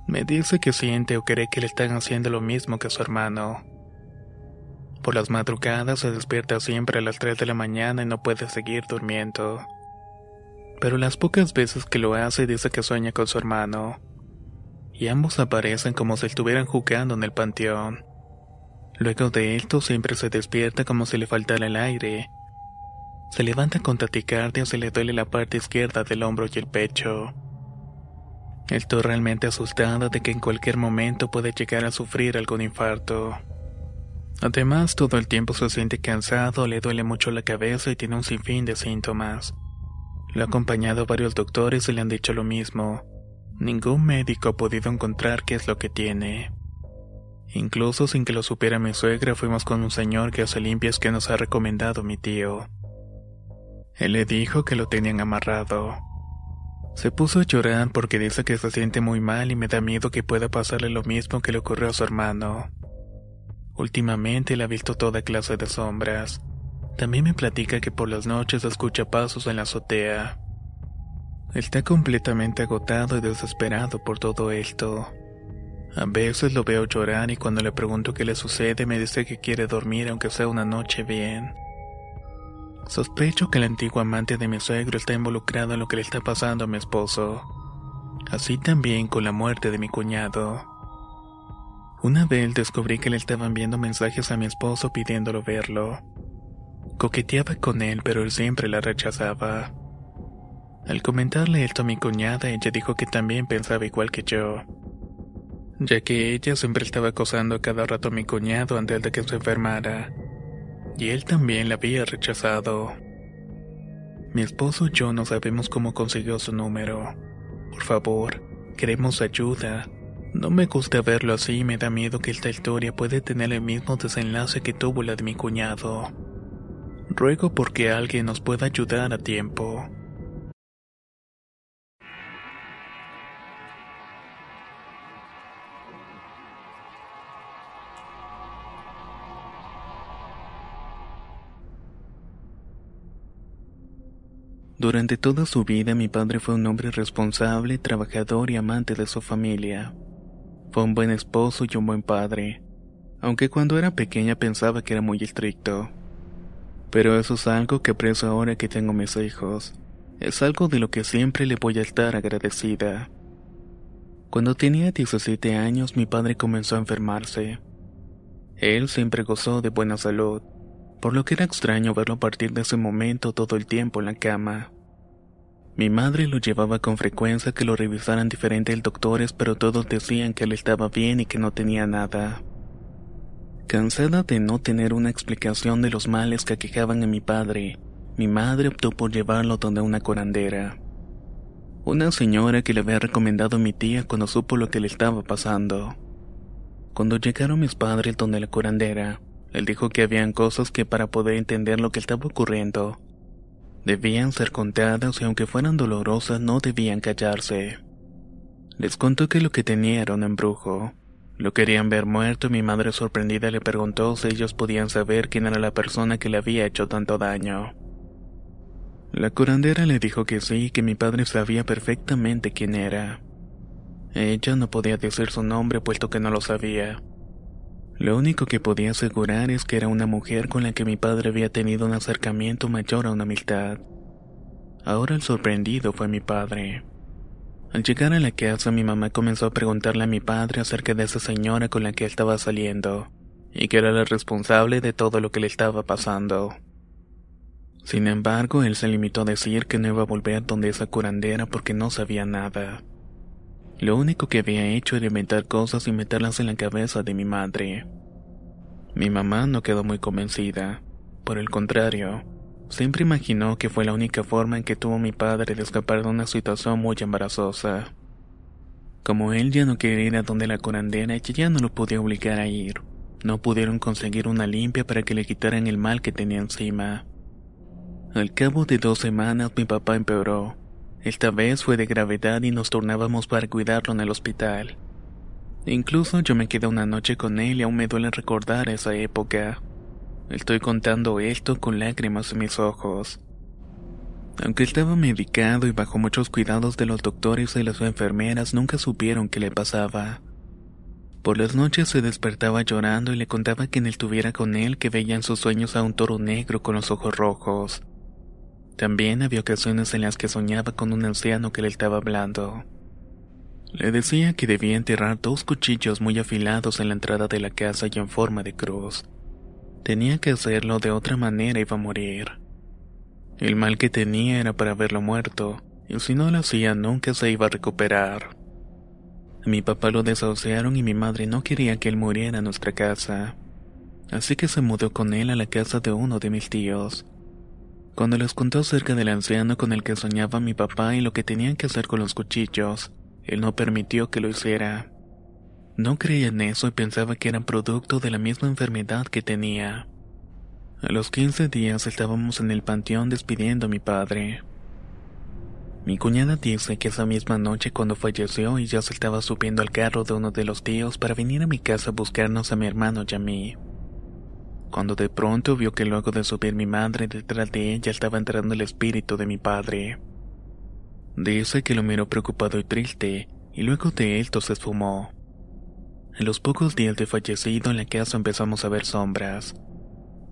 Me dice que siente o cree que le están haciendo lo mismo que a su hermano. Por las madrugadas se despierta siempre a las 3 de la mañana y no puede seguir durmiendo. Pero las pocas veces que lo hace dice que sueña con su hermano. Y ambos aparecen como si estuvieran jugando en el panteón. Luego de esto siempre se despierta como si le faltara el aire. Se levanta con taticardia se le duele la parte izquierda del hombro y el pecho. Estoy realmente asustada de que en cualquier momento puede llegar a sufrir algún infarto. Además, todo el tiempo se siente cansado, le duele mucho la cabeza y tiene un sinfín de síntomas. Lo ha acompañado varios doctores y le han dicho lo mismo. Ningún médico ha podido encontrar qué es lo que tiene. Incluso sin que lo supiera mi suegra, fuimos con un señor que hace limpias que nos ha recomendado mi tío. Él le dijo que lo tenían amarrado. Se puso a llorar porque dice que se siente muy mal y me da miedo que pueda pasarle lo mismo que le ocurrió a su hermano. Últimamente le ha visto toda clase de sombras. También me platica que por las noches escucha pasos en la azotea. Está completamente agotado y desesperado por todo esto. A veces lo veo llorar y cuando le pregunto qué le sucede me dice que quiere dormir aunque sea una noche bien. Sospecho que el antiguo amante de mi suegro está involucrado en lo que le está pasando a mi esposo. Así también con la muerte de mi cuñado. Una vez descubrí que le estaban enviando mensajes a mi esposo pidiéndolo verlo. Coqueteaba con él, pero él siempre la rechazaba. Al comentarle esto a mi cuñada, ella dijo que también pensaba igual que yo ya que ella siempre estaba acosando a cada rato a mi cuñado antes de que se enfermara, y él también la había rechazado. Mi esposo y yo no sabemos cómo consiguió su número. Por favor, queremos ayuda. No me gusta verlo así y me da miedo que esta historia puede tener el mismo desenlace que tuvo la de mi cuñado. Ruego porque alguien nos pueda ayudar a tiempo. Durante toda su vida mi padre fue un hombre responsable, trabajador y amante de su familia. Fue un buen esposo y un buen padre, aunque cuando era pequeña pensaba que era muy estricto. Pero eso es algo que aprecio ahora que tengo mis hijos. Es algo de lo que siempre le voy a estar agradecida. Cuando tenía 17 años mi padre comenzó a enfermarse. Él siempre gozó de buena salud por lo que era extraño verlo a partir de ese momento todo el tiempo en la cama. Mi madre lo llevaba con frecuencia que lo revisaran diferentes doctores, pero todos decían que él estaba bien y que no tenía nada. Cansada de no tener una explicación de los males que aquejaban a mi padre, mi madre optó por llevarlo donde una curandera. Una señora que le había recomendado a mi tía cuando supo lo que le estaba pasando. Cuando llegaron mis padres donde la curandera, él dijo que habían cosas que para poder entender lo que estaba ocurriendo, debían ser contadas y aunque fueran dolorosas no debían callarse. Les contó que lo que tenía era un embrujo. Lo querían ver muerto y mi madre sorprendida le preguntó si ellos podían saber quién era la persona que le había hecho tanto daño. La curandera le dijo que sí, que mi padre sabía perfectamente quién era. Ella no podía decir su nombre puesto que no lo sabía. Lo único que podía asegurar es que era una mujer con la que mi padre había tenido un acercamiento mayor a una amistad. Ahora el sorprendido fue mi padre. Al llegar a la casa mi mamá comenzó a preguntarle a mi padre acerca de esa señora con la que estaba saliendo, y que era la responsable de todo lo que le estaba pasando. Sin embargo, él se limitó a decir que no iba a volver donde esa curandera porque no sabía nada. Lo único que había hecho era inventar cosas y meterlas en la cabeza de mi madre. Mi mamá no quedó muy convencida. Por el contrario, siempre imaginó que fue la única forma en que tuvo mi padre de escapar de una situación muy embarazosa. Como él ya no quería ir a donde la curandera, ella ya no lo podía obligar a ir. No pudieron conseguir una limpia para que le quitaran el mal que tenía encima. Al cabo de dos semanas mi papá empeoró. Esta vez fue de gravedad y nos tornábamos para cuidarlo en el hospital. Incluso yo me quedé una noche con él y aún me duele recordar esa época. Estoy contando esto con lágrimas en mis ojos. Aunque estaba medicado y bajo muchos cuidados de los doctores y las enfermeras, nunca supieron qué le pasaba. Por las noches se despertaba llorando y le contaba que él estuviera con él que veía en sus sueños a un toro negro con los ojos rojos. También había ocasiones en las que soñaba con un anciano que le estaba hablando. Le decía que debía enterrar dos cuchillos muy afilados en la entrada de la casa y en forma de cruz. Tenía que hacerlo de otra manera iba a morir. El mal que tenía era para verlo muerto, y si no lo hacía nunca se iba a recuperar. Mi papá lo desahuciaron y mi madre no quería que él muriera en nuestra casa. Así que se mudó con él a la casa de uno de mis tíos. Cuando les contó acerca del anciano con el que soñaba mi papá y lo que tenían que hacer con los cuchillos, él no permitió que lo hiciera. No creía en eso y pensaba que eran producto de la misma enfermedad que tenía. A los 15 días estábamos en el panteón despidiendo a mi padre. Mi cuñada dice que esa misma noche cuando falleció ella se estaba subiendo al carro de uno de los tíos para venir a mi casa a buscarnos a mi hermano y a mí. Cuando de pronto vio que luego de subir mi madre detrás de ella estaba entrando el espíritu de mi padre. Dice que lo miró preocupado y triste, y luego de esto se esfumó. En los pocos días de fallecido en la casa empezamos a ver sombras.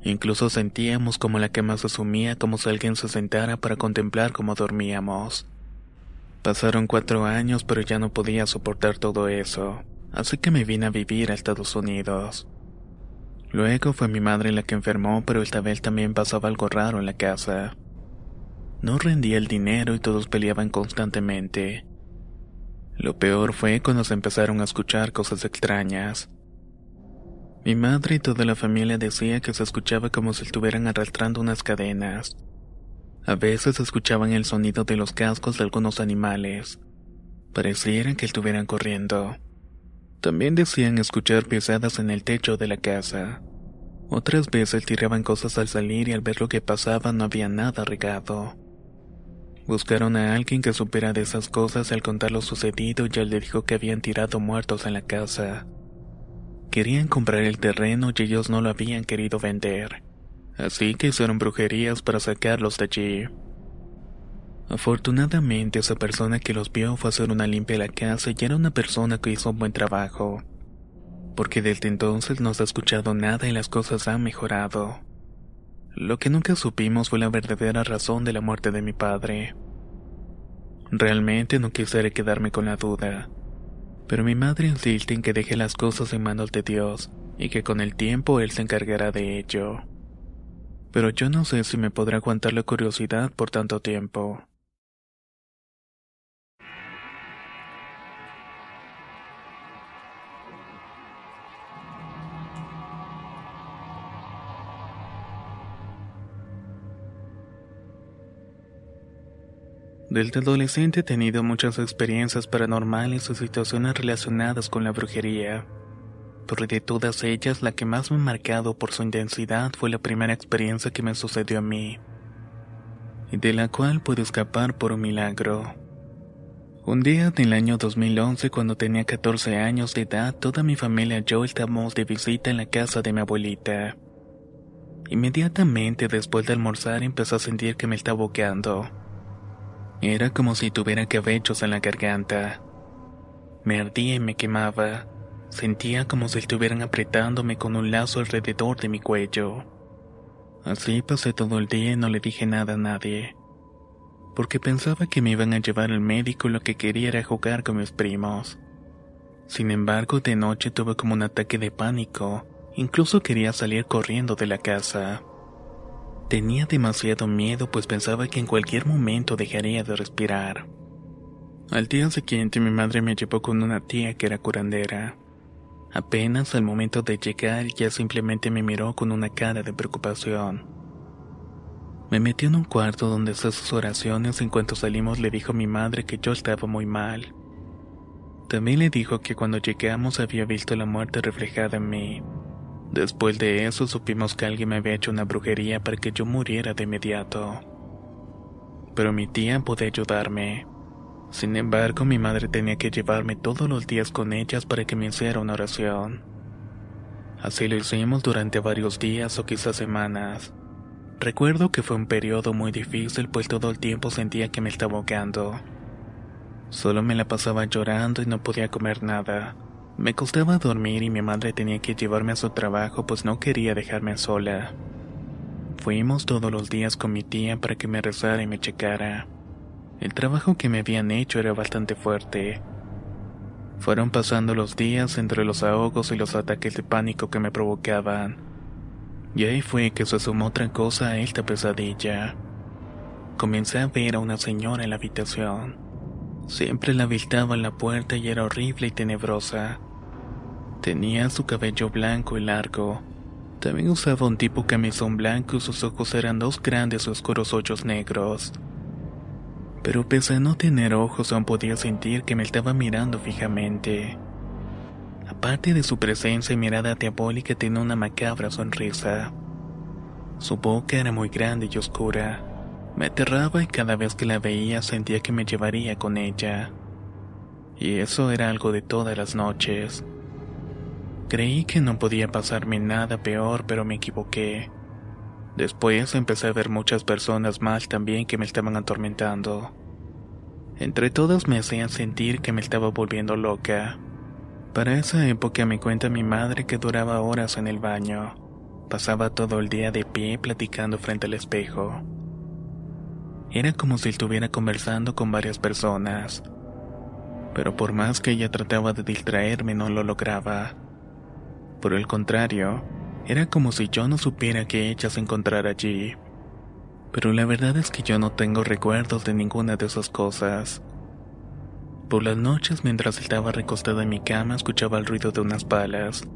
Incluso sentíamos como la cama se sumía como si alguien se sentara para contemplar cómo dormíamos. Pasaron cuatro años pero ya no podía soportar todo eso, así que me vine a vivir a Estados Unidos. Luego fue mi madre la que enfermó, pero esta vez también pasaba algo raro en la casa. No rendía el dinero y todos peleaban constantemente. Lo peor fue cuando se empezaron a escuchar cosas extrañas. Mi madre y toda la familia decía que se escuchaba como si estuvieran arrastrando unas cadenas. A veces escuchaban el sonido de los cascos de algunos animales. Parecieran que estuvieran corriendo. También decían escuchar pisadas en el techo de la casa. Otras veces tiraban cosas al salir y al ver lo que pasaba no había nada regado. Buscaron a alguien que supiera de esas cosas al contar lo sucedido y él le dijo que habían tirado muertos en la casa. Querían comprar el terreno y ellos no lo habían querido vender, así que hicieron brujerías para sacarlos de allí. Afortunadamente esa persona que los vio fue a hacer una limpia a la casa y era una persona que hizo un buen trabajo, porque desde entonces no se ha escuchado nada y las cosas han mejorado. Lo que nunca supimos fue la verdadera razón de la muerte de mi padre. Realmente no quisiera quedarme con la duda, pero mi madre insiste en que deje las cosas en manos de Dios y que con el tiempo Él se encargará de ello. Pero yo no sé si me podrá aguantar la curiosidad por tanto tiempo. Desde adolescente he tenido muchas experiencias paranormales y situaciones relacionadas con la brujería. Pero de todas ellas, la que más me ha marcado por su intensidad fue la primera experiencia que me sucedió a mí, y de la cual pude escapar por un milagro. Un día del año 2011, cuando tenía 14 años de edad, toda mi familia y yo estábamos de visita en la casa de mi abuelita. Inmediatamente después de almorzar empecé a sentir que me estaba boqueando. Era como si tuviera cabellos en la garganta. Me ardía y me quemaba. Sentía como si estuvieran apretándome con un lazo alrededor de mi cuello. Así pasé todo el día y no le dije nada a nadie. Porque pensaba que me iban a llevar al médico y lo que quería era jugar con mis primos. Sin embargo, de noche tuve como un ataque de pánico. Incluso quería salir corriendo de la casa. Tenía demasiado miedo pues pensaba que en cualquier momento dejaría de respirar. Al día siguiente mi madre me llevó con una tía que era curandera. Apenas al momento de llegar ya simplemente me miró con una cara de preocupación. Me metió en un cuarto donde hacía sus oraciones en cuanto salimos le dijo a mi madre que yo estaba muy mal. También le dijo que cuando llegamos había visto la muerte reflejada en mí. Después de eso supimos que alguien me había hecho una brujería para que yo muriera de inmediato. Pero mi tía podía ayudarme. Sin embargo, mi madre tenía que llevarme todos los días con ellas para que me hiciera una oración. Así lo hicimos durante varios días o quizás semanas. Recuerdo que fue un periodo muy difícil pues todo el tiempo sentía que me estaba ahogando. Solo me la pasaba llorando y no podía comer nada. Me costaba dormir y mi madre tenía que llevarme a su trabajo pues no quería dejarme sola. Fuimos todos los días con mi tía para que me rezara y me checara. El trabajo que me habían hecho era bastante fuerte. Fueron pasando los días entre los ahogos y los ataques de pánico que me provocaban. Y ahí fue que se sumó otra cosa a esta pesadilla. Comencé a ver a una señora en la habitación. Siempre la visitaba en la puerta y era horrible y tenebrosa. Tenía su cabello blanco y largo. También usaba un tipo camisón blanco y sus ojos eran dos grandes oscuros hoyos negros. Pero pese a no tener ojos aún podía sentir que me estaba mirando fijamente. Aparte de su presencia y mirada diabólica tenía una macabra sonrisa. Su boca era muy grande y oscura. Me aterraba y cada vez que la veía sentía que me llevaría con ella. Y eso era algo de todas las noches. Creí que no podía pasarme nada peor, pero me equivoqué. Después empecé a ver muchas personas más también que me estaban atormentando. Entre todas me hacían sentir que me estaba volviendo loca. Para esa época me cuenta mi madre que duraba horas en el baño. Pasaba todo el día de pie platicando frente al espejo. Era como si estuviera conversando con varias personas. Pero por más que ella trataba de distraerme no lo lograba. Por el contrario, era como si yo no supiera que ella se encontrara allí. Pero la verdad es que yo no tengo recuerdos de ninguna de esas cosas. Por las noches mientras estaba recostada en mi cama escuchaba el ruido de unas balas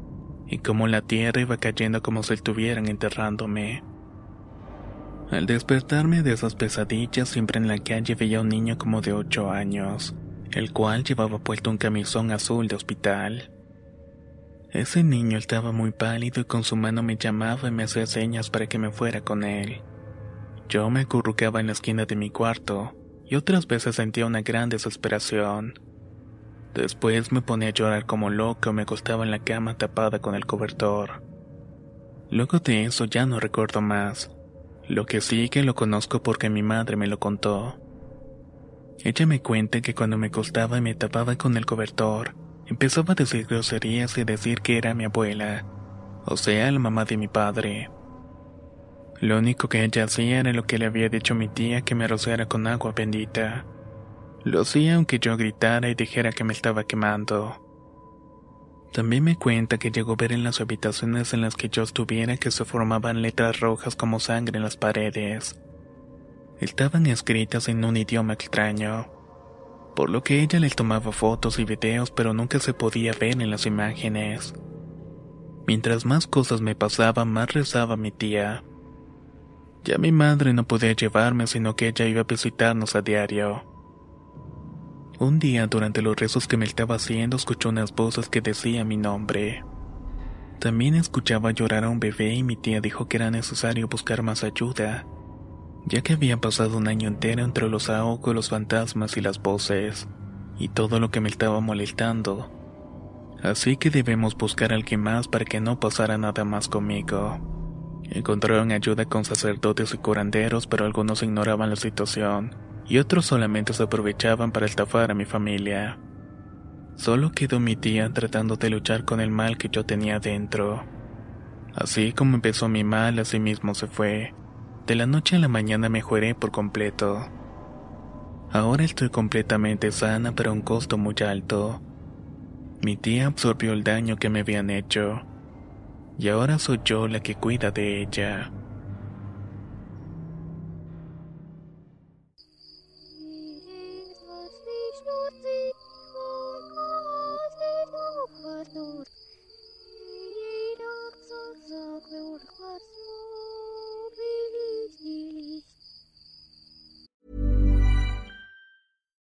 y como la tierra iba cayendo como si estuvieran enterrándome. Al despertarme de esas pesadillas, siempre en la calle veía a un niño como de ocho años, el cual llevaba puesto un camisón azul de hospital. Ese niño estaba muy pálido y con su mano me llamaba y me hacía señas para que me fuera con él. Yo me acurrucaba en la esquina de mi cuarto y otras veces sentía una gran desesperación. Después me ponía a llorar como loco y me acostaba en la cama tapada con el cobertor. Luego de eso ya no recuerdo más. Lo que sí que lo conozco porque mi madre me lo contó. Ella me cuenta que cuando me acostaba y me tapaba con el cobertor, empezaba a decir groserías y decir que era mi abuela, o sea, la mamá de mi padre. Lo único que ella hacía era lo que le había dicho mi tía que me rociara con agua bendita. Lo hacía aunque yo gritara y dijera que me estaba quemando. También me cuenta que llegó a ver en las habitaciones en las que yo estuviera que se formaban letras rojas como sangre en las paredes. Estaban escritas en un idioma extraño, por lo que ella les tomaba fotos y videos pero nunca se podía ver en las imágenes. Mientras más cosas me pasaban, más rezaba mi tía. Ya mi madre no podía llevarme, sino que ella iba a visitarnos a diario. Un día, durante los rezos que me estaba haciendo, escuchó unas voces que decían mi nombre. También escuchaba llorar a un bebé y mi tía dijo que era necesario buscar más ayuda, ya que había pasado un año entero entre los ahogos, los fantasmas y las voces, y todo lo que me estaba molestando. Así que debemos buscar a alguien más para que no pasara nada más conmigo. Encontraron ayuda con sacerdotes y curanderos, pero algunos ignoraban la situación y otros solamente se aprovechaban para estafar a mi familia. Solo quedó mi tía tratando de luchar con el mal que yo tenía dentro. Así como empezó mi mal, así mismo se fue. De la noche a la mañana mejoré por completo. Ahora estoy completamente sana, pero a un costo muy alto. Mi tía absorbió el daño que me habían hecho. Y ahora soy yo la que cuida de ella.